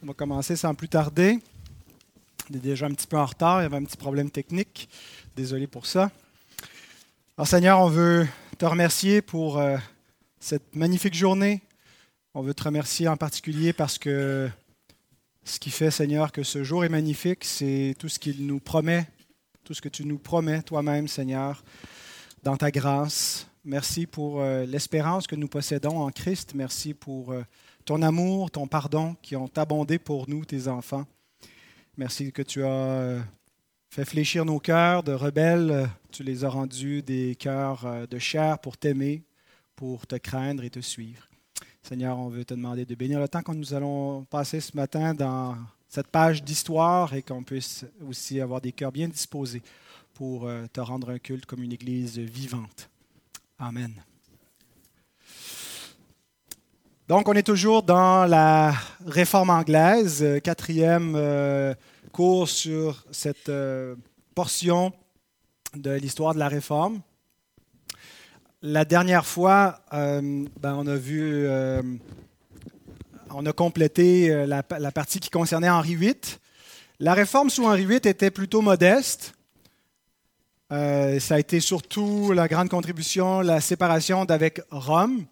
On va commencer sans plus tarder. On est déjà un petit peu en retard, il y avait un petit problème technique. Désolé pour ça. Alors Seigneur, on veut te remercier pour euh, cette magnifique journée. On veut te remercier en particulier parce que ce qui fait, Seigneur, que ce jour est magnifique, c'est tout ce qu'il nous promet, tout ce que tu nous promets toi-même, Seigneur, dans ta grâce. Merci pour euh, l'espérance que nous possédons en Christ. Merci pour... Euh, ton amour, ton pardon qui ont abondé pour nous, tes enfants. Merci que tu as euh, fait fléchir nos cœurs de rebelles. Tu les as rendus des cœurs euh, de chair pour t'aimer, pour te craindre et te suivre. Seigneur, on veut te demander de bénir le temps que nous allons passer ce matin dans cette page d'histoire et qu'on puisse aussi avoir des cœurs bien disposés pour euh, te rendre un culte comme une Église vivante. Amen. Donc, on est toujours dans la réforme anglaise, euh, quatrième euh, cours sur cette euh, portion de l'histoire de la réforme. La dernière fois, ben, on a vu, on a complété la, partie qui concernait Henri VIII. La réforme sous Henri VIII était plutôt modeste. ça a été surtout la grande contribution, la séparation d'avec Rome,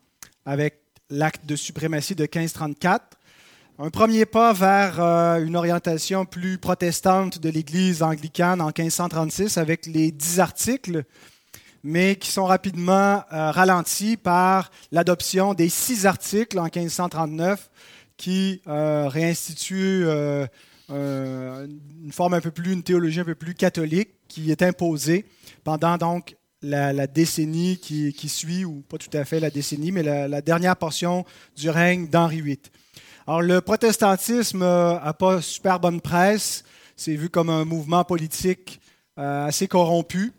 avec l'acte de suprématie de 1534. Un premier pas vers euh, une orientation plus protestante de l'Église anglicane en 1536 avec les dix articles, mais qui sont rapidement euh, ralentis par l'adoption des six articles en 1539 qui euh, réinstituent une forme un peu plus, une théologie un peu plus catholique qui est imposée pendant donc la, décennie qui, suit, ou pas tout à fait la décennie, mais la, dernière portion du règne d'Henri VIII. Alors, le protestantisme n'a pas super bonne presse. C'est vu comme un mouvement politique euh, assez corrompu,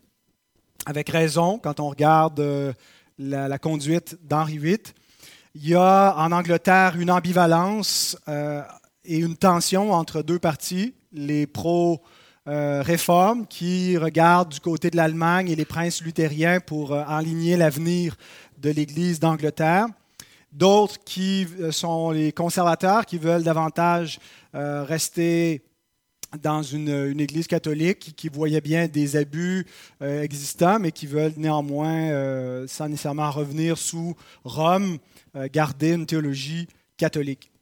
avec raison, quand on regarde euh, la, conduite d'Henri VIII. Il y a en Angleterre une ambivalence euh, et une tension entre deux partis, les pro euh, réforme qui regarde du côté de l'Allemagne et les princes luthériens pour euh, enligner l'avenir de l'Église d'Angleterre. D'autres qui euh, sont les conservateurs, qui veulent davantage rester dans une, Église catholique qui, voyait bien des abus existants, mais qui veulent néanmoins, sans nécessairement revenir sous Rome, garder une théologie catholique.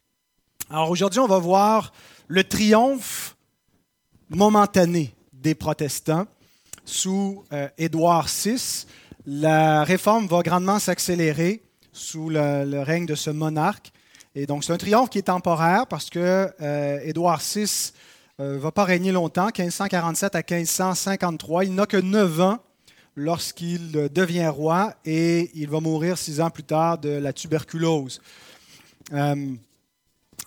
Alors aujourd'hui, on va voir le triomphe momentanée des protestants sous euh, Édouard VI. La réforme va grandement s'accélérer sous le, règne de ce monarque. Et donc, c'est un triomphe qui est temporaire parce que euh, Édouard VI ne euh, va pas régner longtemps, 1547 à 1553. Il n'a que 9 ans lorsqu'il devient roi et il va mourir six ans plus tard de la tuberculose.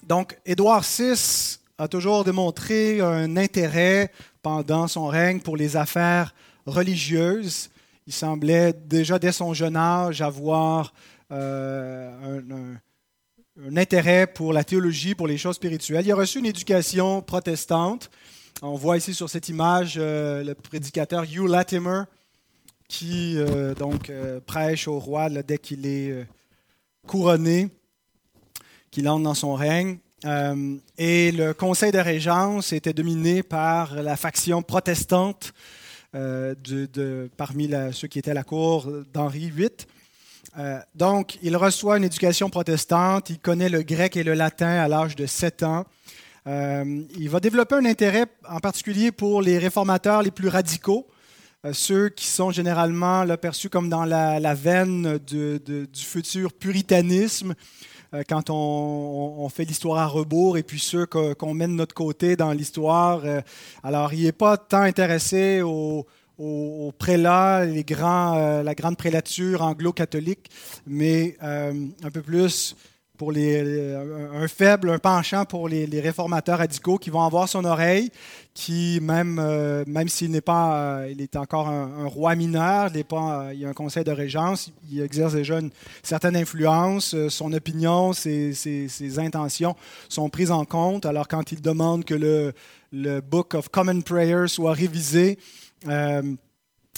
donc, Édouard VI a toujours démontré un intérêt pendant son règne pour les affaires religieuses. Il semblait déjà dès son jeune âge avoir euh, un, intérêt pour la théologie, pour les choses spirituelles. Il a reçu une éducation protestante. On voit ici sur cette image euh, le prédicateur Hugh Latimer qui euh, donc prêche au roi dès qu'il est couronné, qu'il entre dans son règne. Euh, et le conseil de régence était dominé par la faction protestante euh, de, parmi ceux qui étaient à la cour d'Henri VIII. Euh, donc, il reçoit une éducation protestante, il connaît le grec et le latin à l'âge de 7 ans. il va développer un intérêt en particulier pour les réformateurs les plus radicaux, ceux qui sont généralement perçus comme dans la, veine du futur puritanisme, quand on, fait l'histoire à rebours et puis ceux qu'on met de notre côté dans l'histoire. Euh, alors, il n'est pas tant intéressé aux, prélats, les grands, euh, la grande prélature anglo-catholique, mais un peu plus pour les, un faible, un penchant pour les, réformateurs radicaux qui vont avoir son oreille, qui même, euh, même s'il n'est pas, euh, il est encore un, roi mineur, il, pas, euh, il a un conseil de régence, il exerce déjà une certaine influence, son opinion, ses, ses, intentions sont prises en compte. Alors quand il demande que le, le Book of Common Prayer soit révisé,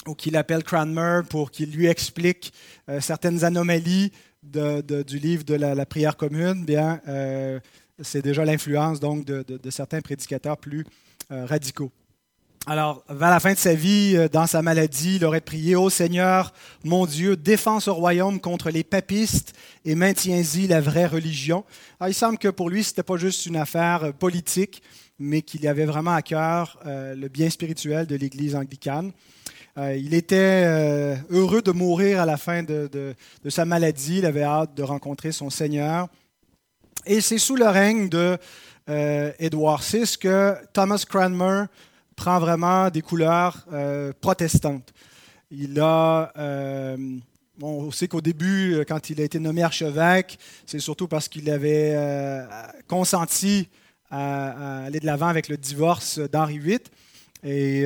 ou qu'il appelle Cranmer pour qu'il lui explique certaines anomalies, du livre de la, prière commune, bien, euh, c'est déjà l'influence donc de, certains prédicateurs plus radicaux. Alors, vers la fin de sa vie, euh, dans sa maladie, il aurait prié Ô Seigneur, mon Dieu, défends ce royaume contre les papistes et maintiens-y la vraie religion. Alors, il semble que pour lui, ce n'était pas juste une affaire euh, politique, mais qu'il avait vraiment à cœur euh, le bien spirituel de l'Église anglicane. Il était heureux de mourir à la fin de, sa maladie. Il avait hâte de rencontrer son Seigneur. Et c'est sous le règne de VI que Thomas Cranmer prend vraiment des couleurs euh, protestantes. Il a, euh, on sait qu'au début, euh, quand il a été nommé archevêque, c'est surtout parce qu'il avait consenti à, aller de l'avant avec le divorce d'Henri VIII. Et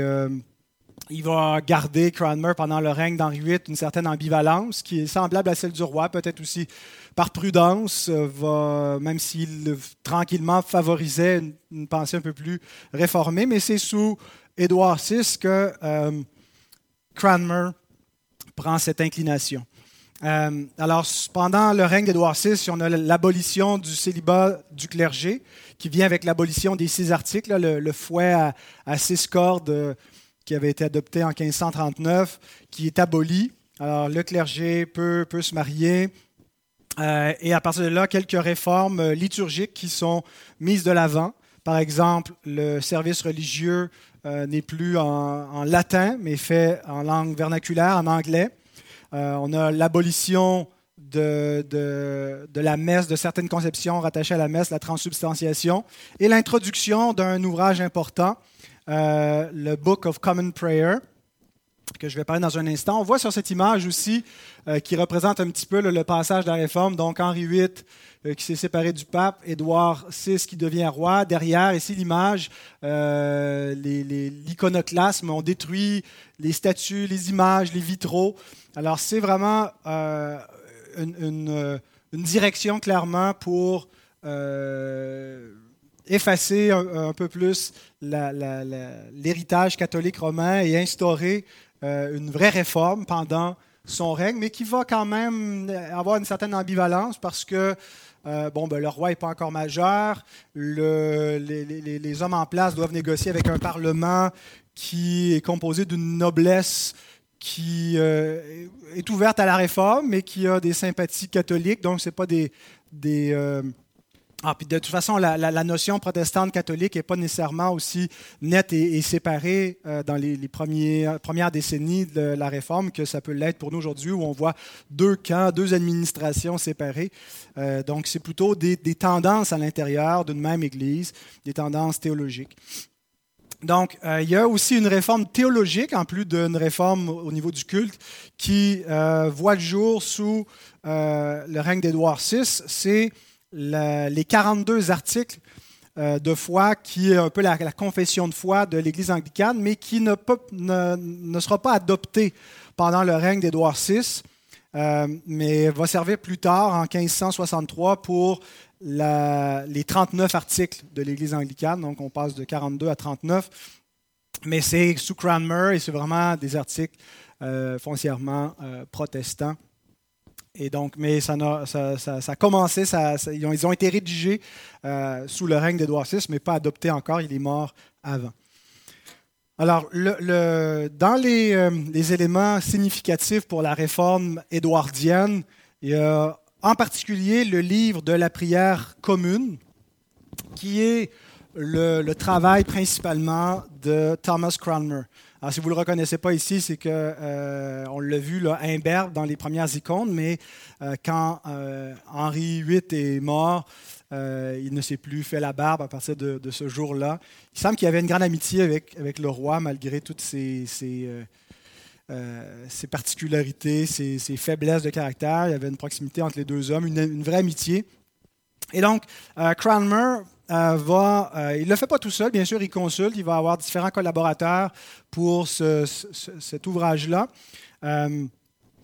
il va garder Cranmer pendant le règne d'Henri VIII une certaine ambivalence qui est semblable à celle du roi, peut-être aussi par prudence, va, même s'il tranquillement favorisait une, pensée un peu plus réformée, mais c'est sous Édouard VI que euh, Cranmer prend cette inclination. Euh, alors, pendant le règne d'Édouard VI, on a l'abolition du célibat du clergé, qui vient avec l'abolition des six articles, le, fouet à, six cordes euh, qui avait été adopté en 1539, qui est aboli. Alors, le clergé peut, peut se marier. Euh, et à partir de là, quelques réformes euh, liturgiques qui sont mises de l'avant. Par exemple, le service religieux euh, n'est plus en, latin, mais fait en langue vernaculaire, en anglais. on a l'abolition de, de, de, la messe, de certaines conceptions rattachées à la messe, la transubstantiation, et l'introduction d'un ouvrage important euh, le Book of Common Prayer, que je vais parler dans un instant. On voit sur cette image aussi euh, qui représente un petit peu le, passage de la réforme. Donc Henri VIII euh, qui s'est séparé du pape, Édouard VI qui devient roi. Derrière, ici l'image, l'iconoclasme, on détruit les statues, les images, les vitraux. Alors c'est vraiment une, direction clairement pour effacer un, peu plus l'héritage catholique romain et instaurer euh, une vraie réforme pendant son règne, mais qui va quand même avoir une certaine ambivalence parce que euh, bon, ben, le roi n'est pas encore majeur, le, les, hommes en place doivent négocier avec un parlement qui est composé d'une noblesse qui euh, est ouverte à la réforme, mais qui a des sympathies catholiques, donc ce n'est pas des ah, puis de toute façon, la, notion protestante catholique n'est pas nécessairement aussi nette et, séparée euh, dans les, premières décennies de la Réforme que ça peut l'être pour nous aujourd'hui, où on voit deux camps, deux administrations séparées. Euh, donc, c'est plutôt des, tendances à l'intérieur d'une même Église, des tendances théologiques. Donc, euh, il y a aussi une réforme théologique, en plus d'une réforme au niveau du culte, qui voit le jour sous le règne d'Édouard VI. C'est les 42 articles euh, de foi qui est un peu la, confession de foi de l'Église anglicane, mais qui ne, sera pas adopté pendant le règne d'Édouard VI, euh, mais va servir plus tard, en 1563, pour les 39 articles de l'Église anglicane. Donc on passe de 42 à 39. Mais c'est sous Cranmer et c'est vraiment des articles euh, foncièrement protestants. Et donc, mais ça, a, commencé, ils, ont, été rédigés euh, sous le règne d'Édouard VI, mais pas adoptés encore. Il est mort avant. Alors, le, dans euh, les, éléments significatifs pour la réforme édouardienne, il y a en particulier le livre de la prière commune, qui est le, travail principalement de Thomas Cranmer. Alors, si vous ne le reconnaissez pas ici, c'est qu'on euh, l'a vu là, dans les premières icônes, mais euh, quand euh, Henri VIII est mort, il ne s'est plus fait la barbe à partir de, ce jour-là. Il semble qu'il y avait une grande amitié avec, le roi, malgré toutes ses, particularités, ses, faiblesses de caractère. Il y avait une proximité entre les deux hommes, une vraie amitié. Et donc, Cranmer euh, euh, il ne le fait pas tout seul, bien sûr, il consulte, il va avoir différents collaborateurs pour cet ouvrage-là. Euh,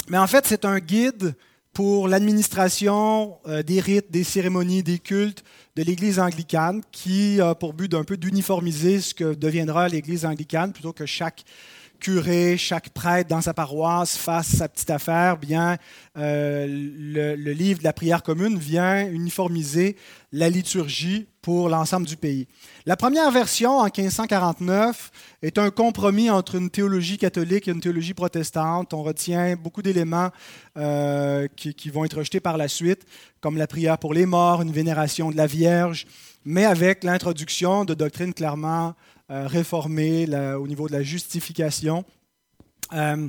mais en fait, c'est un guide pour l'administration des rites, des cérémonies, des cultes de l'Église anglicane qui a pour but d'un peu d'uniformiser ce que deviendra l'Église anglicane plutôt que chaque curé, chaque prêtre dans sa paroisse fasse sa petite affaire, bien euh, le, livre de la prière commune vient uniformiser la liturgie pour l'ensemble du pays. La première version, en 1549, est un compromis entre une théologie catholique et une théologie protestante. On retient beaucoup d'éléments euh, qui, qui, vont être rejetés par la suite, comme la prière pour les morts, une vénération de la Vierge, mais avec l'introduction de doctrines clairement euh, réformées au niveau de la justification. Euh,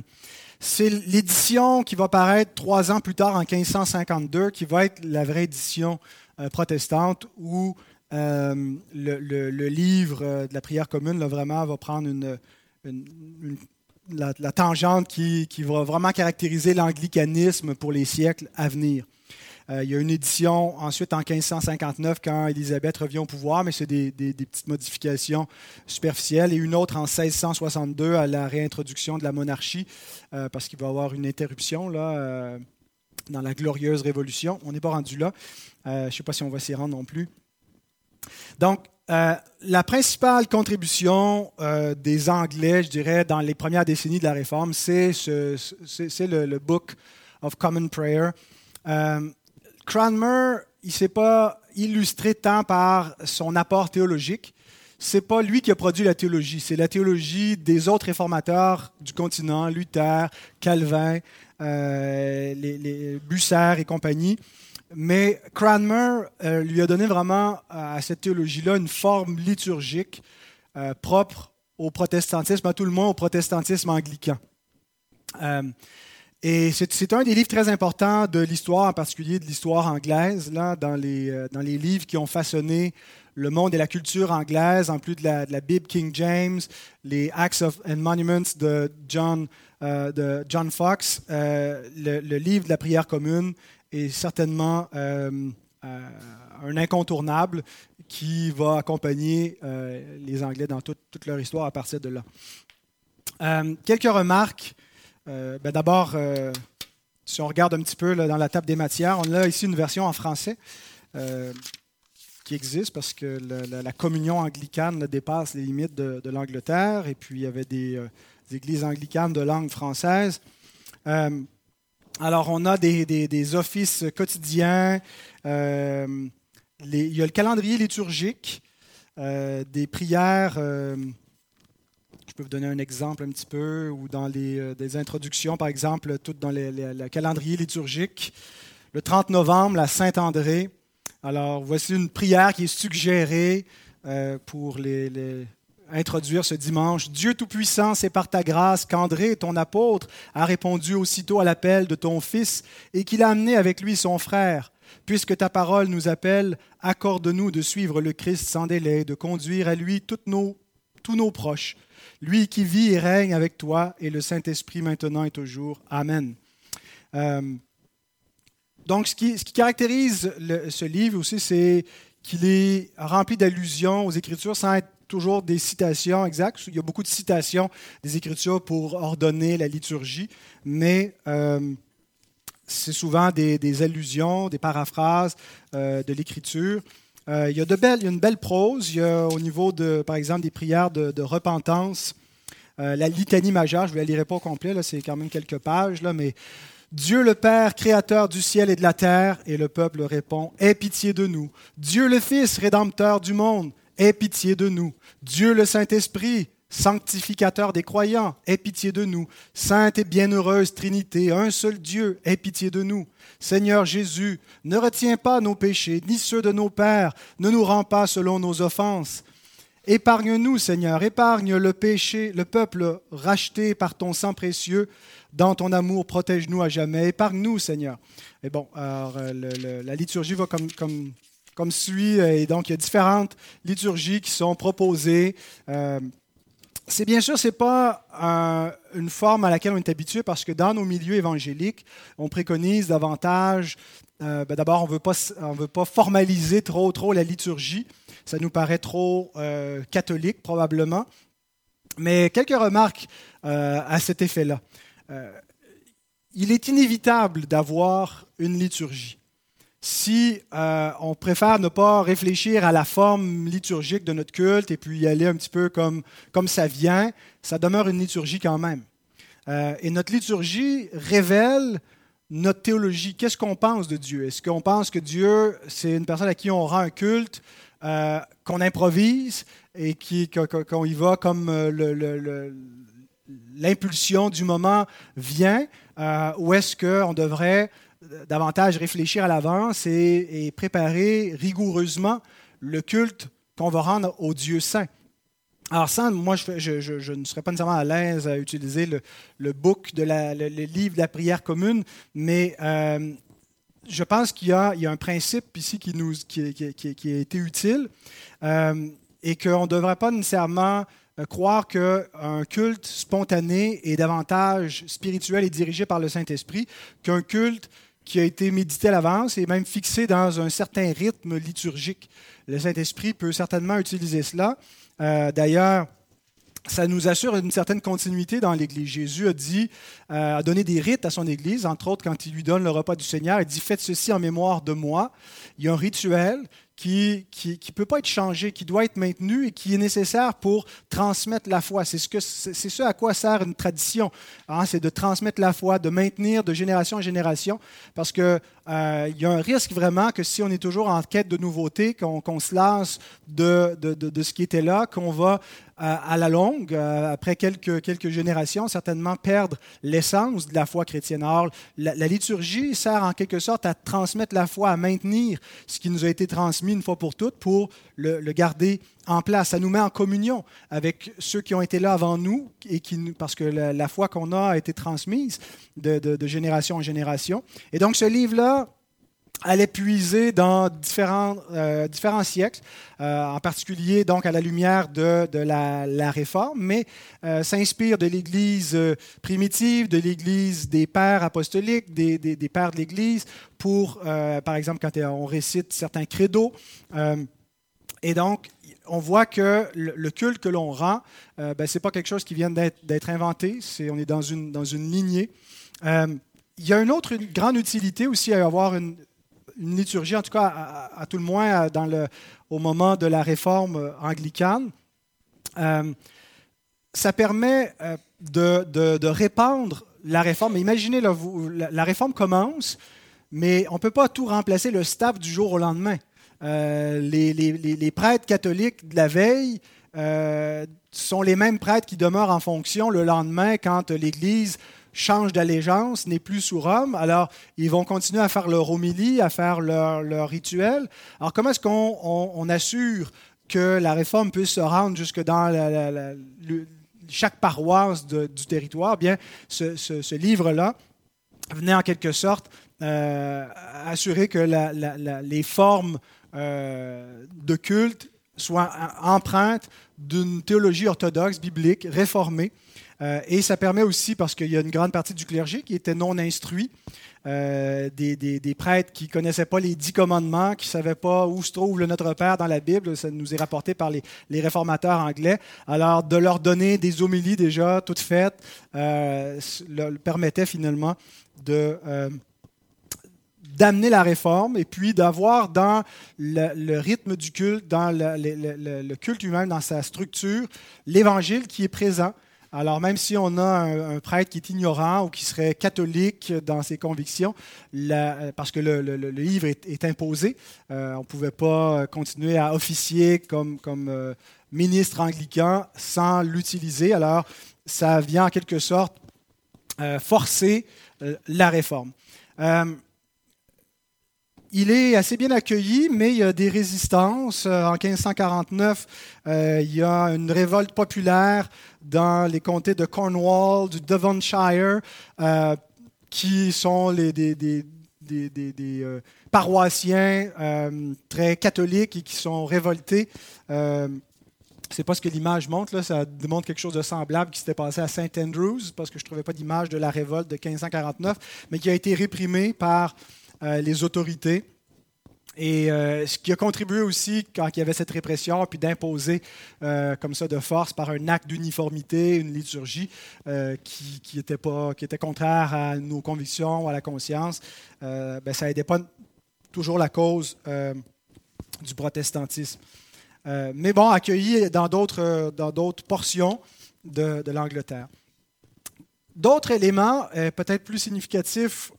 c'est l'édition qui va paraître trois ans plus tard, en 1552, qui va être la vraie édition euh, protestante, où le, livre de la prière commune là, vraiment va prendre la, tangente qui, va vraiment caractériser l'anglicanisme pour les siècles à venir. Euh, il y a une édition ensuite en 1559 quand Élisabeth revient au pouvoir, mais c'est des, petites modifications superficielles, et une autre en 1662 à la réintroduction de la monarchie, euh, parce qu'il va y avoir une interruption là, euh, dans la glorieuse révolution. On n'est pas rendu là. je ne sais pas si on va s'y rendre non plus. Donc, la principale contribution des Anglais, je dirais, dans les premières décennies de la Réforme, c'est le, Book of Common Prayer. Cranmer, il ne s'est pas illustré tant par son apport théologique. C'est pas lui qui a produit la théologie, c'est la théologie des autres réformateurs du continent, Luther, Calvin, euh, les, Bucer et compagnie. Mais Cranmer euh, lui a donné vraiment à cette théologie-là une forme liturgique euh, propre au protestantisme, à tout le monde, au protestantisme anglican. Et c'est un des livres très importants de l'histoire, en particulier de l'histoire anglaise, là, dans, les, euh, dans les livres qui ont façonné le monde et la culture anglaise, en plus de la, Bible King James, les Acts of, and Monuments de John, euh, de John Fox. Euh, le, livre de la prière commune est certainement un incontournable qui va accompagner les Anglais dans toute, toute, leur histoire à partir de là. quelques remarques euh, ben D'abord, euh, si on regarde un petit peu dans la table des matières, on a ici une version en français euh, qui existe parce que la, communion anglicane dépasse les limites de, l'Angleterre et puis il y avait des, églises anglicanes de langue française. alors, on a des, offices quotidiens, il y a le calendrier liturgique, des prières je peux vous donner un exemple un petit peu, ou dans les euh, des introductions, par exemple, tout dans le calendrier liturgique. Le 30 novembre, la Saint-André. Alors, voici une prière qui est suggérée euh, pour les, introduire ce dimanche. Dieu Tout-Puissant, c'est par ta grâce qu'André, ton apôtre, a répondu aussitôt à l'appel de ton Fils et qu'il a amené avec lui son frère. Puisque ta parole nous appelle, accorde-nous de suivre le Christ sans délai, de conduire à lui toutes nos, tous nos proches lui qui vit et règne avec toi et le Saint-Esprit maintenant et toujours. Amen. Euh, donc, ce qui, caractérise ce livre aussi, c'est qu'il est rempli d'allusions aux Écritures sans être toujours des citations exactes. Il y a beaucoup de citations des Écritures pour ordonner la liturgie, mais euh, c'est souvent des, allusions, des paraphrases euh, de l'Écriture. Euh, il, y a de belles, il y a une belle prose. Il y a au niveau, de, par exemple, des prières de, repentance. Euh, la litanie majeure, je ne la lirai pas au complet, c'est quand même quelques pages, là, mais Dieu le Père, créateur du ciel et de la terre, et le peuple répond, Aie pitié de nous. Dieu le Fils, rédempteur du monde, aie pitié de nous. Dieu le Saint-Esprit, sanctificateur des croyants, aie pitié de nous. Sainte et bienheureuse Trinité, un seul Dieu, aie pitié de nous. Seigneur Jésus, ne retiens pas nos péchés, ni ceux de nos pères, ne nous rends pas selon nos offenses. Épargne-nous, Seigneur, épargne le péché, le peuple racheté par ton sang précieux. Dans ton amour, protège-nous à jamais. Épargne-nous, Seigneur. Et bon, alors, euh, la liturgie va comme, suit, et donc il y a différentes liturgies qui sont proposées. Euh, c'est bien sûr, ce n'est pas une forme à laquelle on est habitué parce que dans nos milieux évangéliques, on préconise davantage, euh, ben d'abord, on ne veut pas formaliser trop, trop la liturgie. Ça nous paraît trop euh, catholique, probablement. Mais quelques remarques euh, à cet effet-là. il est inévitable d'avoir une liturgie. Si euh, on préfère ne pas réfléchir à la forme liturgique de notre culte et puis y aller un petit peu comme, comme ça vient, ça demeure une liturgie quand même. Euh, et notre liturgie révèle notre théologie. Qu'est-ce qu'on pense de Dieu? Est-ce qu'on pense que Dieu, c'est une personne à qui on rend un culte, euh, qu'on improvise et qu'on y va comme l'impulsion du moment vient? ou est-ce qu'on devrait davantage réfléchir à l'avance et, préparer rigoureusement le culte qu'on va rendre au Dieu saint. Alors, ça, moi, je, ne serais pas nécessairement à l'aise à utiliser le, book, de la, le, livre de la prière commune, mais euh, je pense qu'il y, a un principe ici qui, nous, qui, a été utile euh, et qu'on ne devrait pas nécessairement euh, croire qu'un culte spontané est davantage spirituel et dirigé par le Saint-Esprit qu'un culte qui a été médité à l'avance et même fixé dans un certain rythme liturgique. Le Saint-Esprit peut certainement utiliser cela. Euh, d'ailleurs, ça nous assure une certaine continuité dans l'Église. Jésus a dit, euh, a donné des rites à son Église, entre autres quand il lui donne le repas du Seigneur, il dit Faites ceci en mémoire de moi. Il y a un rituel qui ne peut pas être changé, qui doit être maintenu et qui est nécessaire pour transmettre la foi. C'est ce, que, à quoi sert une tradition. Hein, c'est de transmettre la foi, de maintenir de génération en génération, parce qu'il euh, y a un risque vraiment que si on est toujours en quête de nouveautés, qu'on, se lasse de, de, de, ce qui était là, qu'on va à la longue, euh, après quelques, quelques générations, certainement perdre l'essence de la foi chrétienne. Or, la, liturgie sert en quelque sorte à transmettre la foi, à maintenir ce qui nous a été transmis une fois pour toutes pour le, garder en place. Ça nous met en communion avec ceux qui ont été là avant nous, et qui, parce que la, foi qu'on a a été transmise de, génération en génération. Et donc, ce livre-là, allait puiser dans différents, euh, siècles, euh, en particulier donc à la lumière de, la, Réforme, mais euh, s'inspire de l'Église primitive, de l'Église des pères apostoliques, des, des pères de l'Église, pour, par exemple, quand on récite certains credos. Et donc, on voit que le, culte que l'on rend, ben, ce n'est pas quelque chose qui vient d'être inventé, on est dans une, lignée. il y a une autre grande utilité aussi à avoir une, liturgie, en tout cas à, tout le moins au moment de la réforme anglicane. Euh, ça permet euh, de, de, répandre la réforme. Imaginez, la, la, réforme commence, mais on ne peut pas tout remplacer le staff du jour au lendemain. Euh, les, prêtres catholiques de la veille sont les mêmes prêtres qui demeurent en fonction le lendemain quand l'Église change d'allégeance, n'est plus sous Rome. Alors, ils vont continuer à faire leur homélie, à faire leur, leur rituel. Alors, comment est-ce qu'on assure que la réforme puisse se rendre jusque dans chaque paroisse du territoire? Bien, ce, livre-là venait en quelque sorte euh, assurer que les formes euh, de culte soient empreintes d'une théologie orthodoxe, biblique, réformée, euh, et ça permet aussi, parce qu'il y a une grande partie du clergé qui était non instruit, euh, des, prêtres qui ne connaissaient pas les dix commandements, qui ne savaient pas où se trouve le Notre Père dans la Bible, ça nous est rapporté par les, réformateurs anglais. Alors, de leur donner des homélies déjà toutes faites euh, permettait finalement de... Euh, d'amener la réforme et puis d'avoir dans le, rythme du culte, dans le culte lui-même, dans sa structure, l'évangile qui est présent alors même si on a un, prêtre qui est ignorant ou qui serait catholique dans ses convictions, parce que le, livre est, imposé, euh, on ne pouvait pas continuer à officier comme, euh, ministre anglican sans l'utiliser. Alors ça vient en quelque sorte euh, forcer la réforme. Il est assez bien accueilli, mais il y a des résistances. En 1549, il y a une révolte populaire dans les comtés de Cornwall, du Devonshire, euh, qui sont des, euh, paroissiens euh, très catholiques et qui sont révoltés. Euh, c'est pas ce que l'image montre, là, ça démontre quelque chose de semblable qui s'était passé à St. Andrews, parce que je ne trouvais pas d'image de la révolte de 1549, mais qui a été réprimée par les autorités. Et euh, ce qui a contribué aussi, quand il y avait cette répression, puis d'imposer euh, comme ça de force par un acte d'uniformité, une liturgie euh, qui, était pas, qui était contraire à nos convictions ou à la conscience, ben, ça n'aidait pas toujours la cause du protestantisme. mais bon, accueilli dans d'autres, dans d'autres portions de, de l'Angleterre. D'autres éléments, peut-être plus significatifs,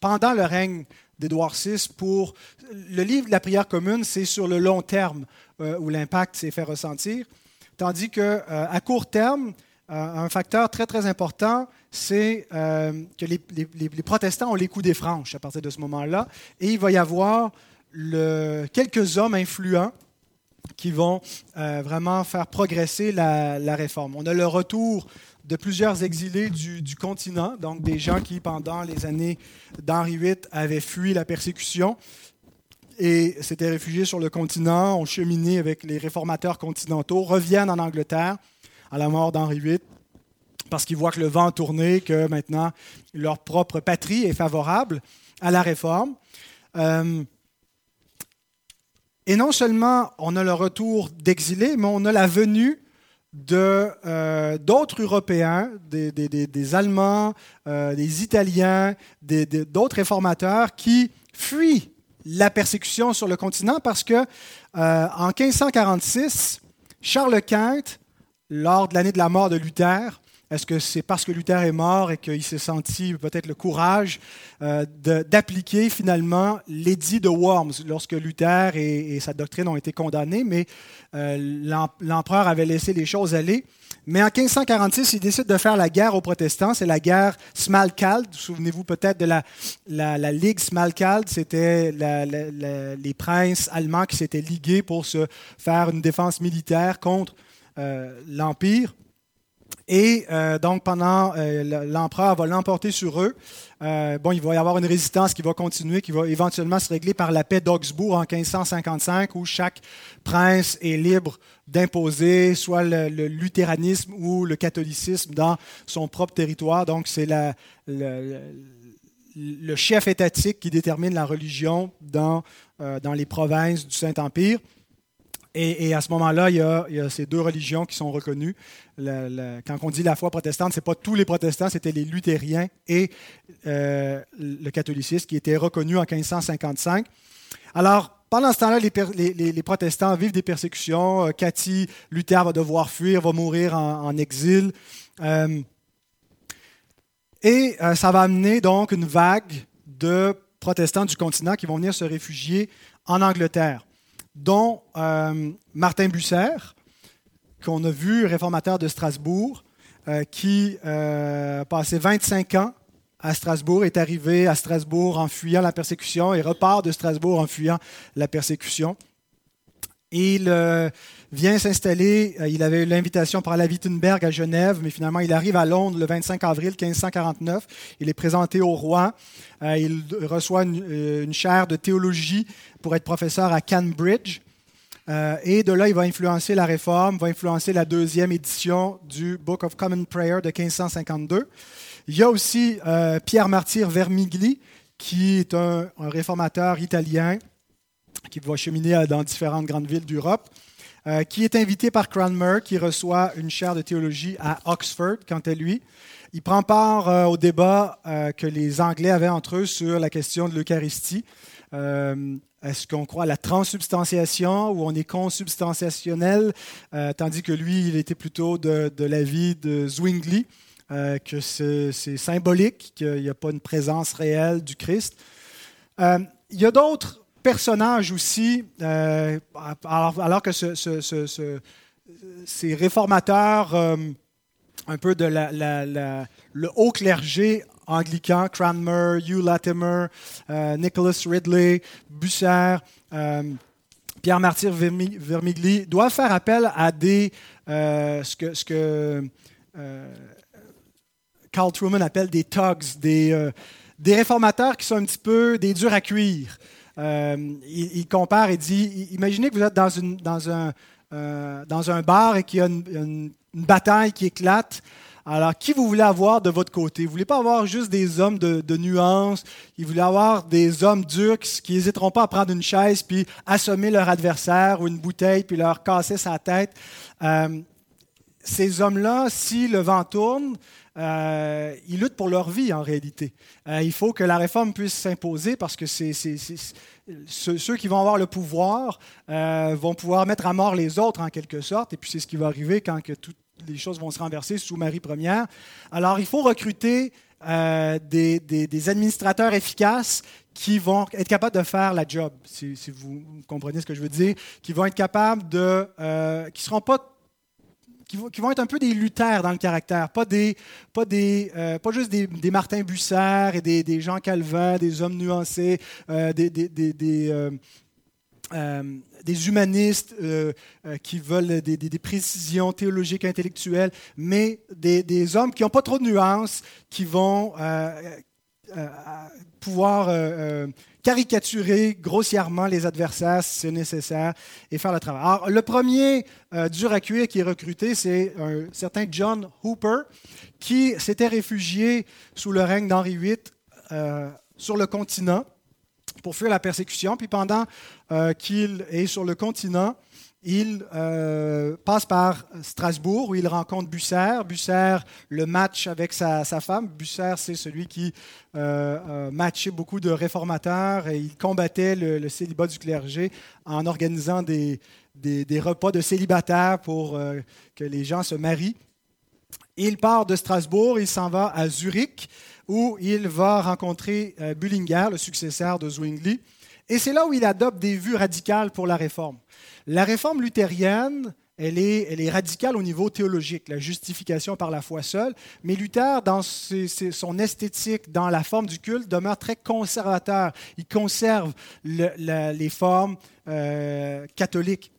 pendant le règne d'Édouard VI, pour le livre de la prière commune, c'est sur le long terme où l'impact s'est fait ressentir. Tandis qu'à euh, court terme, euh, un facteur très, très important, c'est euh, que les, protestants ont les coups des franches à partir de ce moment-là. Et il va y avoir quelques hommes influents qui vont vraiment faire progresser la, réforme. On a le retour de plusieurs exilés du, du, continent, donc des gens qui, pendant les années d'Henri VIII, avaient fui la persécution et s'étaient réfugiés sur le continent, ont cheminé avec les réformateurs continentaux, reviennent en Angleterre à la mort d'Henri VIII parce qu'ils voient que le vent a tourné, que maintenant leur propre patrie est favorable à la réforme. Euh, et non seulement on a le retour d'exilés, mais on a la venue de, euh, d'autres Européens, des, Allemands, euh, des Italiens, d'autres réformateurs qui fuient la persécution sur le continent parce que euh, en 1546, Charles Quint, lors de l'année de la mort de Luther, est-ce que c'est parce que Luther est mort et qu'il s'est senti peut-être le courage euh, d'appliquer finalement l'édit de Worms lorsque Luther et, sa doctrine ont été condamnés, mais euh, l'empereur avait laissé les choses aller. Mais en 1546, il décide de faire la guerre aux protestants. C'est la guerre Smalcald. Souvenez-vous peut-être de la, la, Ligue Smalcald. C'était les princes allemands qui s'étaient ligués pour se faire une défense militaire contre euh, l'Empire. Et euh, donc, pendant, euh, l'empereur va l'emporter sur eux. Euh, bon, il va y avoir une résistance qui va continuer, qui va éventuellement se régler par la paix d'Augsbourg en 1555, où chaque prince est libre d'imposer soit le, luthéranisme ou le catholicisme dans son propre territoire. Donc, c'est le, le, chef étatique qui détermine la religion dans, dans les provinces du Saint-Empire. Et, à ce moment-là, il, y a ces deux religions qui sont reconnues. quand on dit la foi protestante, ce n'est pas tous les protestants, c'était les luthériens et euh, le catholicisme qui étaient reconnus en 1555. Alors, pendant ce temps-là, les, protestants vivent des persécutions. Euh, Cathy, Luther va devoir fuir, va mourir en, exil. Euh, et ça va amener donc une vague de protestants du continent qui vont venir se réfugier en Angleterre dont euh, Martin Busser, qu'on a vu, réformateur de Strasbourg, euh, qui euh, a passé 25 ans à Strasbourg, est arrivé à Strasbourg en fuyant la persécution et repart de Strasbourg en fuyant la persécution. Il vient s'installer, il avait eu l'invitation par la Wittenberg à Genève, mais finalement il arrive à Londres le 25 avril 1549. Il est présenté au roi. il reçoit une, une chaire de théologie pour être professeur à Cambridge. Euh, et de là, il va influencer la réforme, va influencer la deuxième édition du Book of Common Prayer de 1552. Il y a aussi euh, Pierre Martyr Vermigli, qui est un, réformateur italien qui va cheminer dans différentes grandes villes d'Europe, euh, qui est invité par Cranmer, qui reçoit une chaire de théologie à Oxford, quant à lui. Il prend part au débat que les Anglais avaient entre eux sur la question de l'Eucharistie. Est-ce qu'on croit à la transsubstantiation ou on est consubstantiationnel, euh, tandis que lui, il était plutôt de, l'avis de Zwingli, euh, que c'est symbolique, qu'il n'y a pas une présence réelle du Christ. Euh, il y a d'autres personnages aussi, alors, que ces réformateurs, un peu de le haut clergé, anglicans, Cranmer, Hugh Latimer, euh, Nicholas Ridley, Busser, euh, Pierre Martyr Vermigli, doivent faire appel à des, euh, ce que, ce que Carl Truman appelle des thugs, des, des réformateurs qui sont un petit peu des durs à cuire. Il, compare et dit, imaginez que vous êtes dans, une, dans, un, bar et qu'il y a une bataille qui éclate. Alors, qui vous voulez avoir de votre côté? Vous voulez pas avoir juste des hommes de, nuances? Vous voulez avoir des hommes durs qui n'hésiteront pas à prendre une chaise puis assommer leur adversaire ou une bouteille puis leur casser sa tête. Euh, ces hommes-là, si le vent tourne, euh, ils luttent pour leur vie en réalité. Euh, il faut que la réforme puisse s'imposer parce que c'est, ceux, qui vont avoir le pouvoir vont pouvoir mettre à mort les autres en quelque sorte, et puis c'est ce qui va arriver quand que toutes les choses vont se renverser sous Marie Première. Alors il faut recruter des, des, administrateurs efficaces qui vont être capables de faire la job, si, vous comprenez ce que je veux dire, qui vont être capables de, euh, qui seront pas qui vont, qui vont, être un peu des lutteurs dans le caractère, pas, des, pas, des, euh, pas juste des, des Martin Busser et des, des, Jean Calvin, des hommes nuancés, euh, des, des, des, des humanistes qui veulent des, précisions théologiques, intellectuelles, mais des, hommes qui n'ont pas trop de nuances, qui vont pouvoir euh, euh, caricaturer grossièrement les adversaires si c'est nécessaire et faire le travail. Alors, le premier euh, qui est recruté, c'est un certain John Hooper qui s'était réfugié sous le règne d'Henri VIII sur le continent pour fuir la persécution. Puis pendant qu'il est sur le continent, il euh, passe par Strasbourg où il rencontre Busser. Busser le match avec sa, femme. Busser, c'est celui qui euh, matchait beaucoup de réformateurs et il combattait le, célibat du clergé en organisant des, repas de célibataires pour euh, que les gens se marient. Il part de Strasbourg, il s'en va à Zurich où il va rencontrer euh, Bullinger, le successeur de Zwingli. Et c'est là où il adopte des vues radicales pour la réforme. La réforme luthérienne, elle est, radicale au niveau théologique, la justification par la foi seule, mais Luther, dans son esthétique, dans la forme du culte, demeure très conservateur. Il conserve les formes euh, catholiques.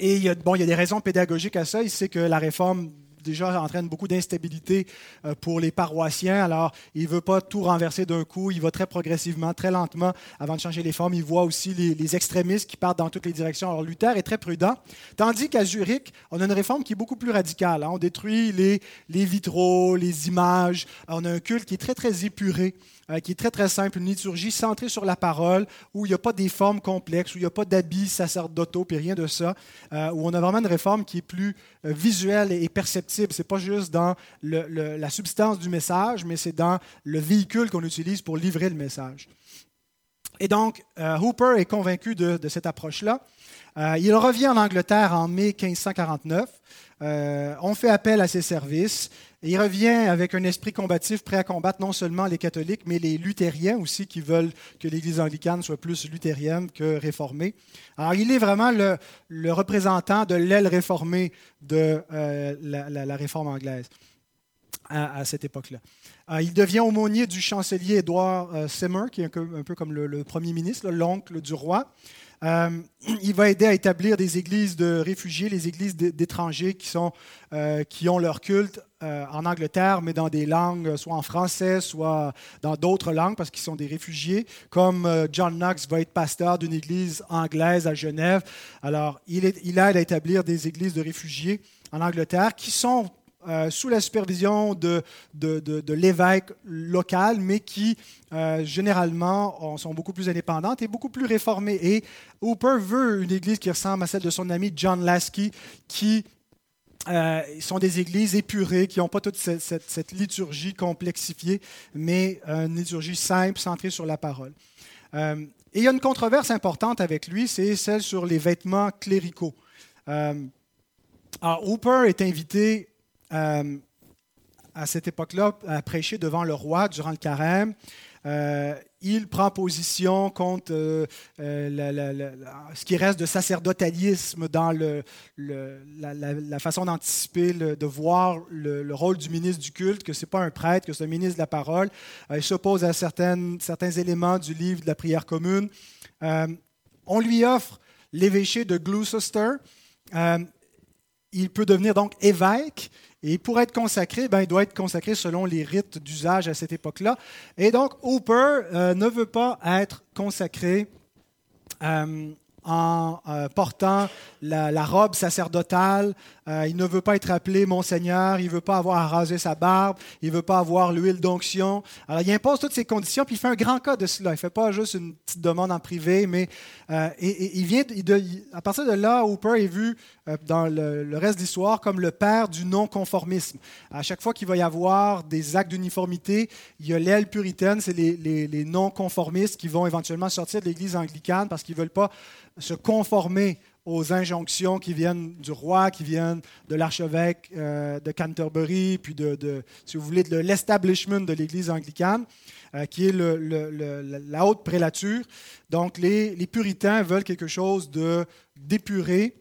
Et bon, il y a des raisons pédagogiques à ça. Il sait que la réforme déjà entraîne beaucoup d'instabilité euh, pour les paroissiens. Alors, il ne veut pas tout renverser d'un coup. Il va très progressivement, très lentement avant de changer les formes. Il voit aussi les, extrémistes qui partent dans toutes les directions. Alors, Luther est très prudent. Tandis qu'à Zurich, on a une réforme qui est beaucoup plus radicale. Hein. On détruit les, les vitraux, les images. On a un culte qui est très, très épuré. Euh, qui est très très simple, une liturgie centrée sur la parole, où il n'y a pas des formes complexes, où il n'y a pas d'habits sacerdotaux, puis rien de ça, euh, où on a vraiment une réforme qui est plus euh, visuelle et perceptible. Ce n'est pas juste dans la substance du message, mais c'est dans le véhicule qu'on utilise pour livrer le message. Et donc, Hooper est convaincu de, de cette approche-là. il revient en Angleterre en mai 1549. on fait appel à ses services il revient avec un esprit combatif prêt à combattre non seulement les catholiques, mais les luthériens aussi qui veulent que l'Église anglicane soit plus luthérienne que réformée. Alors il est vraiment le, représentant de l'aile réformée de euh, la, réforme anglaise à, cette époque-là. Euh, il devient aumônier du chancelier Édouard euh, qui est un peu, comme le premier ministre, l'oncle du roi. Euh, il va aider à établir des églises de réfugiés, les églises d'étrangers qui ont leur culte euh, en Angleterre, mais dans des langues, soit en français, soit dans d'autres langues, parce qu'ils sont des réfugiés, comme John Knox va être pasteur d'une église anglaise à Genève. Alors, il, est, aide à établir des églises de réfugiés en Angleterre qui sont euh, sous la supervision de, l'évêque local, mais qui euh, généralement sont beaucoup plus indépendantes et beaucoup plus réformées. Et Hooper veut une église qui ressemble à celle de son ami John Lasky, qui euh, sont des églises épurées, qui n'ont pas toute cette, liturgie complexifiée, mais une liturgie simple, centrée sur la parole. et il y a une controverse importante avec lui, c'est celle sur les vêtements cléricaux. alors, Hooper est invité euh, à cette époque-là, à prêcher devant le roi durant le carême. Euh, il prend position contre euh, ce qui reste de sacerdotalisme dans la, façon d'anticiper, de voir le, rôle du ministre du culte, que ce n'est pas un prêtre, que c'est un ministre de la parole. il s'oppose à certains éléments du livre de la prière commune. on lui offre l'évêché de Gloucester. il peut devenir donc évêque et pour être consacré, ben, il doit être consacré selon les rites d'usage à cette époque-là. Et donc, Hooper euh, ne veut pas être consacré euh, en euh, portant la, robe sacerdotale. Euh, il ne veut pas être appelé Monseigneur, il ne veut pas avoir à raser sa barbe, il ne veut pas avoir l'huile d'onction. Alors, il impose toutes ces conditions, puis il fait un grand cas de cela. Il ne fait pas juste une petite demande en privé, mais euh, il vient, à partir de là, Hooper est vu dans le, reste de l'histoire comme le père du non-conformisme. À chaque fois qu'il va y avoir des actes d'uniformité, il y a l'aile puritaine, c'est les, les non-conformistes qui vont éventuellement sortir de l'Église anglicane parce qu'ils ne veulent pas se conformer aux injonctions qui viennent du roi, qui viennent de l'archevêque euh, de Canterbury, puis de, si vous voulez, de l'establishment de l'Église anglicane, euh, qui est la haute prélature. Donc, les, puritains veulent quelque chose de d'épuré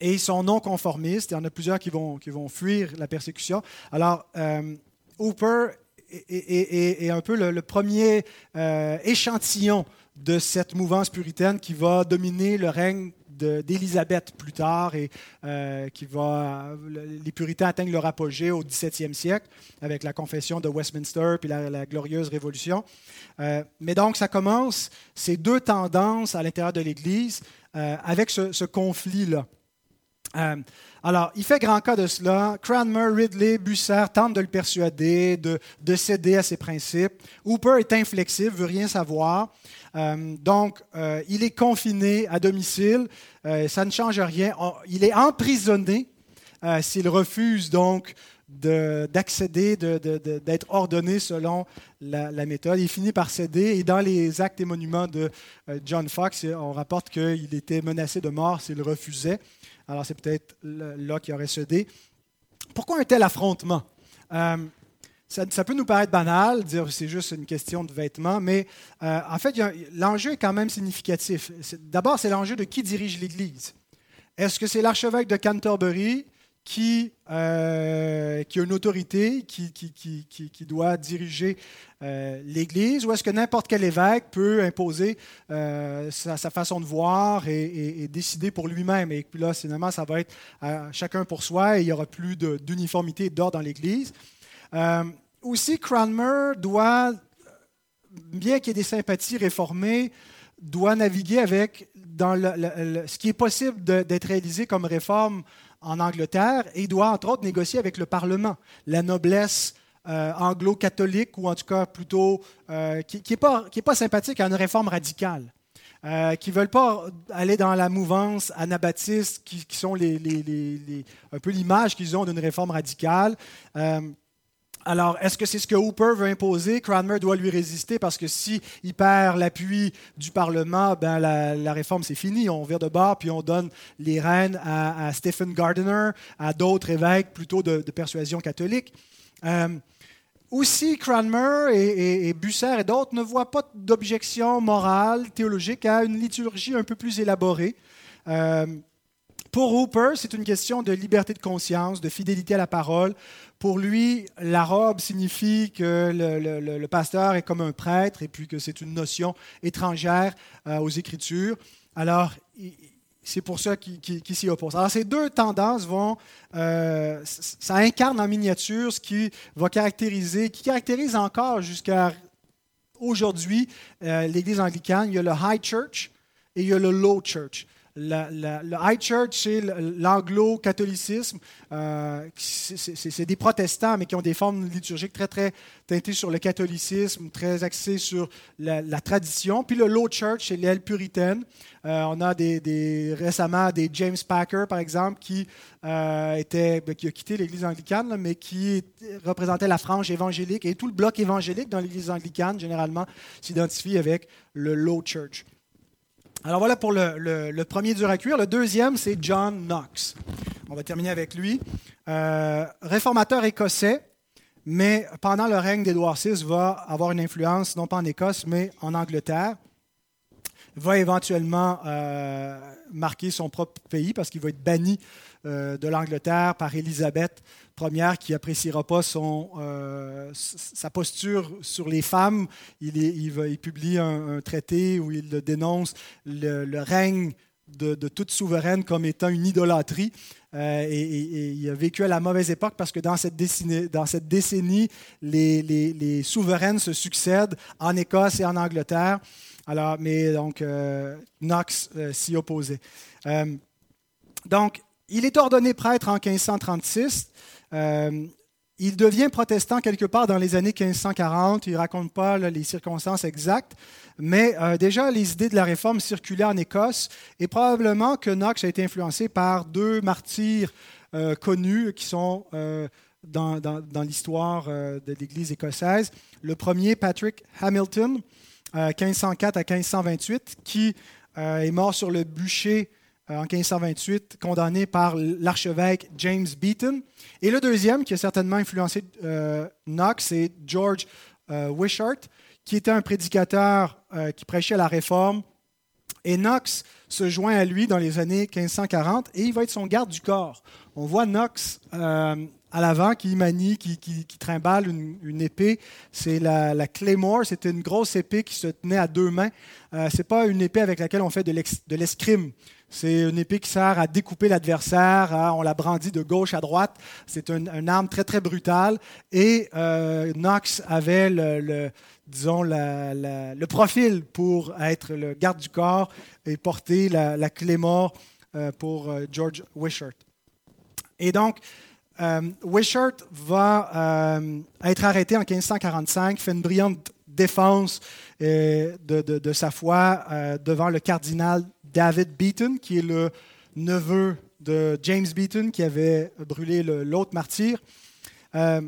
et ils sont non conformistes. Il y en a plusieurs qui vont, qui vont fuir la persécution. Alors, euh, Hooper est, un peu le, premier échantillon de cette mouvance puritaine qui va dominer le règne d'Élisabeth plus tard et euh, qui va. Les puritains atteignent leur apogée au XVIIe siècle avec la confession de Westminster puis la, glorieuse Révolution. Euh, mais donc, ça commence ces deux tendances à l'intérieur de l'Église euh, avec ce, ce conflit-là. Alors, il fait grand cas de cela. Cranmer, Ridley, Busser tentent de le persuader de, de, céder à ses principes. Hooper est inflexible, veut rien savoir. Euh, donc, euh, il est confiné à domicile. Euh, ça ne change rien. Il est emprisonné s'il refuse donc d'accéder, d'être ordonné selon la, la, méthode. Il finit par céder et dans les actes et monuments de John Fox, on rapporte qu'il était menacé de mort s'il refusait. Alors, c'est peut-être là qu'il aurait cédé. Pourquoi un tel affrontement? Euh, ça, peut nous paraître banal, dire c'est juste une question de vêtements, mais euh, en fait, l'enjeu est quand même significatif. D'abord, c'est l'enjeu de qui dirige l'Église. Est-ce que c'est l'archevêque de Canterbury qui, euh, qui a une autorité, qui, qui, qui, doit diriger euh, l'Église, ou est-ce que n'importe quel évêque peut imposer euh, sa, façon de voir et, décider pour lui-même? Et puis là, finalement, ça va être chacun pour soi et il n'y aura plus d'uniformité d'ordre dans l'Église. aussi, Cranmer doit, bien qu'il y ait des sympathies réformées, doit naviguer avec dans ce qui est possible d'être réalisé comme réforme en Angleterre et doit, entre autres, négocier avec le Parlement, la noblesse euh, anglo-catholique, ou en tout cas plutôt euh, qui n'est pas, sympathique à une réforme radicale. Euh, qui ne veulent pas aller dans la mouvance anabaptiste, qui, sont un peu l'image qu'ils ont d'une réforme radicale. Alors, est-ce que c'est ce que Hooper veut imposer? Cranmer doit lui résister parce que s'il perd l'appui du Parlement, ben la, réforme, c'est fini. On vire de bord, puis on donne les rênes à, Stephen Gardiner, à d'autres évêques plutôt de, persuasion catholique. Euh, aussi, Cranmer et, et, Busser et d'autres ne voient pas d'objection morale, théologique à une liturgie un peu plus élaborée. Euh, pour Hooper, c'est une question de liberté de conscience, de fidélité à la parole. Pour lui, la robe signifie que le, pasteur est comme un prêtre et puis que c'est une notion étrangère euh, aux Écritures. Alors, c'est pour ça qu'il s'y oppose. Alors, ces deux tendances vont, euh, ça incarne en miniature ce qui va caractériser, qui caractérise encore jusqu'à aujourd'hui euh, l'Église anglicane. Il y a le High Church et il y a le Low Church le High Church, c'est l'anglo-catholicisme. Euh, c'est des protestants, mais qui ont des formes liturgiques très, très teintées sur le catholicisme, très axées sur la, tradition. Puis le Low Church, c'est l'aile puritaine. Euh, on a récemment des James Packer, par exemple, qui, euh, ben, qui a quitté l'Église anglicane, mais qui représentait la frange évangélique. Et tout le bloc évangélique dans l'Église anglicane, généralement, s'identifie avec le Low Church. Alors voilà pour le, premier dur à. Le deuxième, c'est John Knox. On va terminer avec lui. Euh, réformateur écossais, mais pendant le règne d'Édouard VI, va avoir une influence non pas en Écosse, mais en Angleterre. Va éventuellement euh, marquer son propre pays parce qu'il va être banni euh, de l'Angleterre par Élisabeth Ier qui appréciera pas son, euh, sa posture sur les femmes. Il, il, publie un, traité où il dénonce le, règne de, toute souveraine comme étant une idolâtrie. Euh, et, il a vécu à la mauvaise époque parce que dans cette décennie, dans cette décennie les, les, souveraines se succèdent en Écosse et en Angleterre. Alors, mais donc, Knox s'y opposait. donc, il est ordonné prêtre en 1536. Il devient protestant quelque part dans les années 1540. Il ne raconte pas les circonstances exactes, mais euh, déjà les idées de la réforme circulaient en Écosse et probablement que Knox a été influencé par deux martyrs euh, connus qui sont euh, dans, l'histoire de l'Église écossaise. Le premier, Patrick Hamilton, 1504 à 1528, qui est mort sur le bûcher en 1528, condamné par l'archevêque James Beaton. Et le deuxième, qui a certainement influencé euh, Knox, c'est George euh, Wishart, qui était un prédicateur euh, qui prêchait la réforme. Et Knox se joint à lui dans les années 1540 et il va être son garde du corps. On voit Knox à l'avant qui manie, qui, qui, trimballe une, épée. C'est la, la, Claymore. C'était une grosse épée qui se tenait à deux mains. Ce n'est pas une épée avec laquelle on fait de l'escrime. C'est une épée qui sert à découper l'adversaire. On la brandit de gauche à droite. C'est une, arme très, très brutale. Et euh, Knox avait le, disons, le profil pour être le garde du corps et porter la, mort euh, pour euh, George Wishart. Et donc, Wishart va être arrêté en 1545, fait une brillante défense de, de, sa foi devant le cardinal David Beaton, qui est le neveu de James Beaton, qui avait brûlé l'autre martyr. Euh,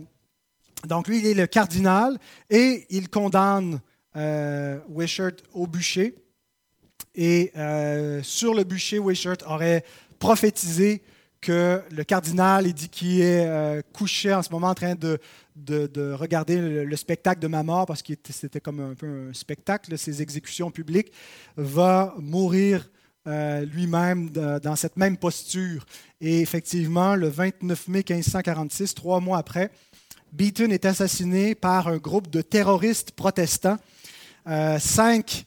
donc lui, il est le cardinal et il condamne euh, Wishart au bûcher. Et euh, sur le bûcher, Wishart aurait prophétisé que le cardinal, il dit qu'il est couché en ce moment en train de, de, regarder le, spectacle de ma mort, parce que c'était comme un peu un spectacle, ces exécutions publiques, va mourir euh, lui-même dans cette même posture. Et effectivement, le 29 mai 1546, trois mois après, Beaton est assassiné par un groupe de terroristes protestants. Euh, cinq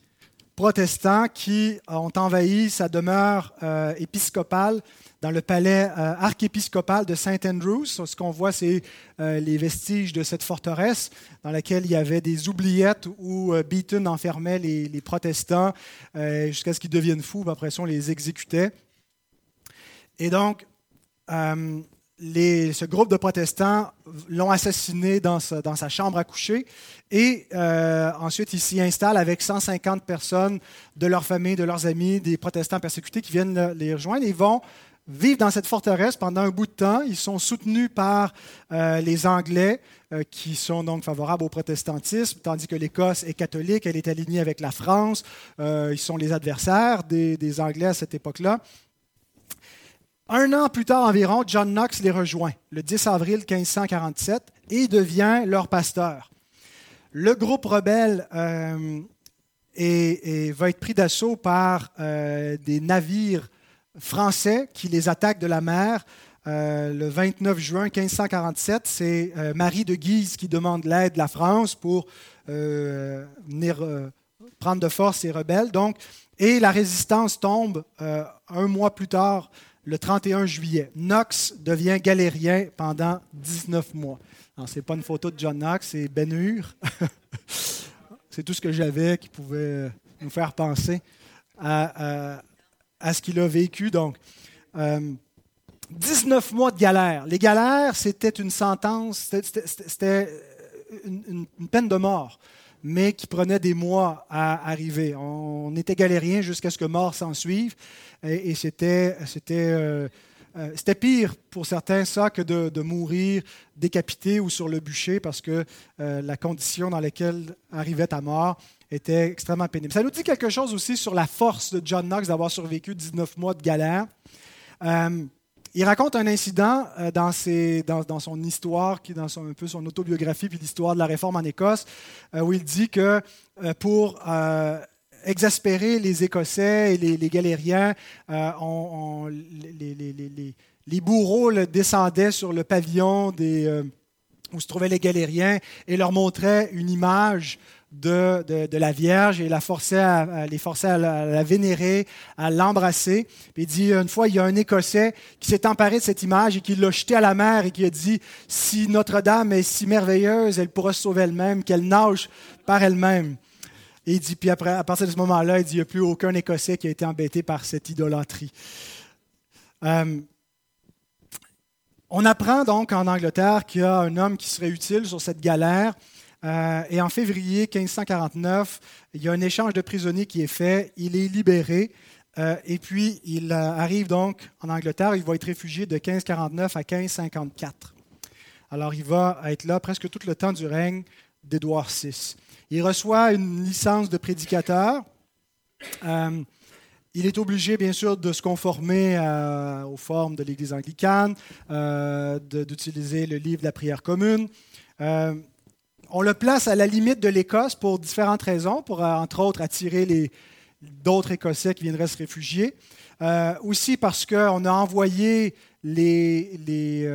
protestants qui ont envahi sa demeure euh, épiscopale dans le palais euh, archépiscopal de Saint Andrews. Ce qu'on voit, c'est euh, les vestiges de cette forteresse dans laquelle il y avait des oubliettes où Beaton enfermait les, protestants jusqu'à ce qu'ils deviennent fous. Après ça, on les exécutait. Et donc, ce groupe de protestants l'ont assassiné dans sa, chambre à coucher et euh, ensuite il s'y installe avec 150 personnes de leur famille, de leurs amis, des protestants persécutés qui viennent les rejoindre. Ils vont vivre dans cette forteresse pendant un bout de temps. Ils sont soutenus par euh, les Anglais euh, qui sont donc favorables au protestantisme, tandis que l'Écosse est catholique, elle est alignée avec la France. ils sont les adversaires des Anglais à cette époque-là. Un an plus tard environ, John Knox les rejoint, le 10 avril 1547, et devient leur pasteur. Le groupe rebelle euh, va être pris d'assaut par euh, des navires français qui les attaquent de la mer. Euh, le 29 juin 1547, c'est Marie de Guise qui demande l'aide de la France pour venir prendre de force ces rebelles. Donc, et la résistance tombe un mois plus tard le 31 juillet. Knox devient galérien pendant 19 mois. Ce n'est pas une photo de John Knox, c'est Ben Hur. c'est tout ce que j'avais qui pouvait nous faire penser à, ce qu'il a vécu. Donc, 19 euh, mois de galère. Les galères, c'était une sentence, c'était une, peine de mort, mais qui prenait des mois à arriver. On était galérien jusqu'à ce que mort s'en suive. Et, c'était, euh, euh, pire pour certains ça que de, mourir décapité ou sur le bûcher parce que euh, la condition dans laquelle arrivait ta mort était extrêmement pénible. Ça nous dit quelque chose aussi sur la force de John Knox d'avoir survécu 19 mois de galère. il raconte un incident dans, ses, dans, son histoire, qui dans un peu son autobiographie, puis l'histoire de la réforme en Écosse, où il dit que pour exaspérer les Écossais et les, Galériens. Euh, les, bourreaux descendaient sur le pavillon euh, où se trouvaient les Galériens et leur montraient une image de, la Vierge et la les forçaient à la, vénérer, à l'embrasser. Il dit, une fois, il y a un Écossais qui s'est emparé de cette image et qui l'a jetée à la mer et qui a dit, si Notre-Dame est si merveilleuse, elle pourra se sauver elle-même, qu'elle nage par elle-même. Et il dit, puis après, à partir de ce moment-là, il dit, il n'y a plus aucun Écossais qui a été embêté par cette idolâtrie. Euh, on apprend donc en Angleterre qu'il y a un homme qui serait utile sur cette galère. Euh, et en février 1549, il y a un échange de prisonniers qui est fait. Il est libéré. Euh, et puis, il arrive donc en Angleterre. Il va être réfugié de 1549 à 1554. Alors, il va être là presque tout le temps du règne d'Édouard VI. Il reçoit une licence de prédicateur. Euh, il est obligé, bien sûr, de se conformer euh, aux formes de l'Église anglicane, euh, d'utiliser le livre de la prière commune. On le place à la limite de l'Écosse pour différentes raisons, pour, entre autres, attirer d'autres Écossais qui viendraient se réfugier. aussi parce qu'on a envoyé les, les,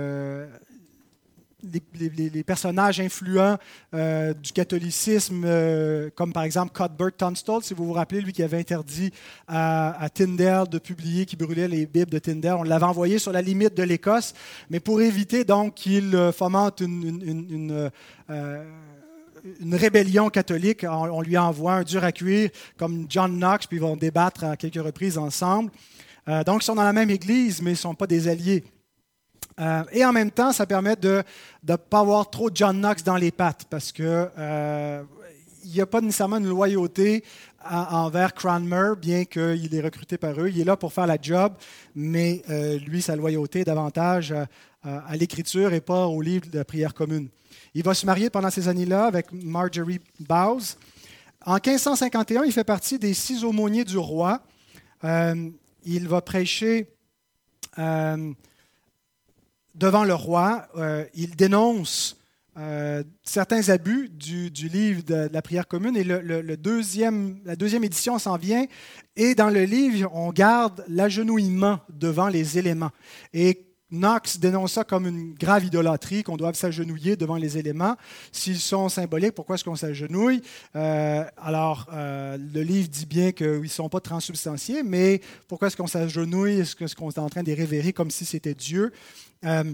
les, personnages influents euh, du catholicisme, euh, comme par exemple Cuthbert Tunstall, si vous vous rappelez, lui qui avait interdit à, Tyndale de publier, qui brûlait les Bibles de Tyndale. On l'avait envoyé sur la limite de l'Écosse, mais pour éviter donc qu'il euh, fomente une, une, rébellion catholique, on, lui envoie un dur à cuire comme John Knox, puis ils vont débattre à quelques reprises ensemble. donc, ils sont dans la même Église, mais ils ne sont pas des alliés. Euh, et en même temps, ça permet de ne pas avoir trop John Knox dans les pattes parce qu'il euh, n'y a pas nécessairement une loyauté envers Cranmer, bien qu'il est recruté par eux. Il est là pour faire la job, mais euh, lui, sa loyauté est davantage à l'écriture et pas au livre de prière commune. Il va se marier pendant ces années-là avec Marjorie Bowes. En 1551, il fait partie des six aumôniers du roi. il va prêcher devant le roi, euh, il dénonce euh, certains abus du, livre de, la prière commune et le, deuxième, la deuxième édition s'en vient et dans le livre, on garde l'agenouillement devant les éléments. Et Knox dénonce ça comme une grave idolâtrie, qu'on doit s'agenouiller devant les éléments. S'ils sont symboliques, pourquoi est-ce qu'on s'agenouille? Euh, Alors, le livre dit bien qu'ils ne sont pas transubstantiés, mais pourquoi est-ce qu'on s'agenouille? Est-ce qu'on est en train de les révérer comme si c'était Dieu? Euh,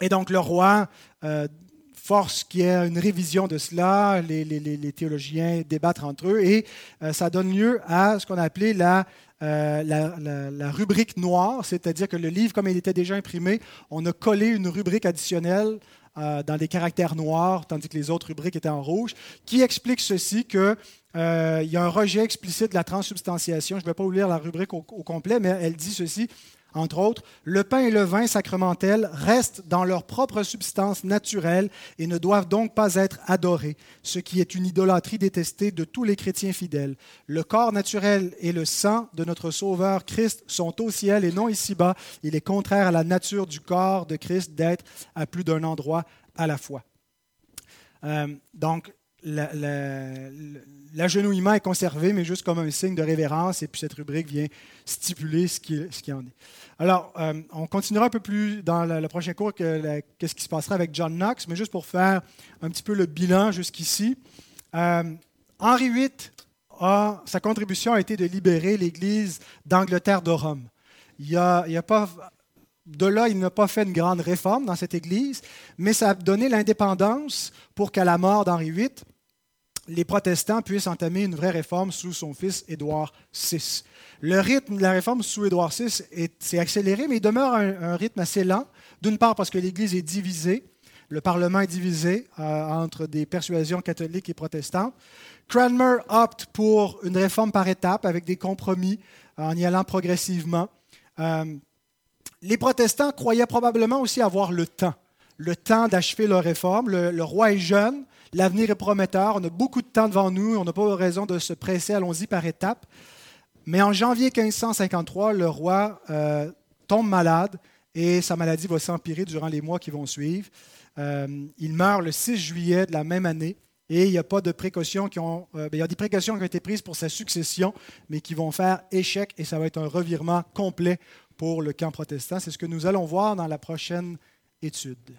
et donc le roi euh, force qu'il y ait une révision de cela, les, théologiens débattent entre eux, et euh, ça donne lieu à ce qu'on a appelé la, la, rubrique noire, c'est-à-dire que le livre, comme il était déjà imprimé, on a collé une rubrique additionnelle dans des caractères noirs, tandis que les autres rubriques étaient en rouge, qui explique ceci que il y a un rejet explicite de la transsubstantiation. Je ne vais pas vous lire la rubrique au complet, mais elle dit ceci entre autres, le pain et le vin sacramentels restent dans leur propre substance naturelle et ne doivent donc pas être adorés, ce qui est une idolâtrie détestée de tous les chrétiens fidèles. Le corps naturel et le sang de notre Sauveur Christ sont au ciel et non ici-bas. Il est contraire à la nature du corps de Christ d'être à plus d'un endroit à la fois. Euh, donc, l'agenouillement est conservé, mais juste comme un signe de révérence, et puis cette rubrique vient stipuler ce qui, en est. Alors, euh, on continuera un peu plus dans le, prochain cours qu'est-ce qui se passera avec John Knox, mais juste pour faire un petit peu le bilan jusqu'ici. Euh, Henri VIII, sa contribution a été de libérer l'Église d'Angleterre de Rome. Il pas, de là, il n'a pas fait une grande réforme dans cette Église, mais ça a donné l'indépendance pour qu'à la mort d'Henri VIII, les protestants puissent entamer une vraie réforme sous son fils Édouard VI. Le rythme de la réforme sous Édouard VI s'est accéléré, mais il demeure un, rythme assez lent, d'une part parce que l'Église est divisée, le Parlement est divisé euh, entre des persuasions catholiques et protestantes. Cranmer opte pour une réforme par étapes, avec des compromis, en y allant progressivement. Euh, les protestants croyaient probablement aussi avoir le temps, le temps d'achever leur réforme. le roi est jeune, L'avenir est prometteur. On a beaucoup de temps devant nous. On n'a pas raison de se presser. Allons-y par étapes. Mais en janvier 1553, le roi euh, tombe malade et sa maladie va s'empirer durant les mois qui vont suivre. Euh, il meurt le 6 juillet de la même année et il n'y a pas de précautions qui. Euh, ben, il y a des précautions qui ont été prises pour sa succession, mais qui vont faire échec et ça va être un revirement complet pour le camp protestant. C'est ce que nous allons voir dans la prochaine étude.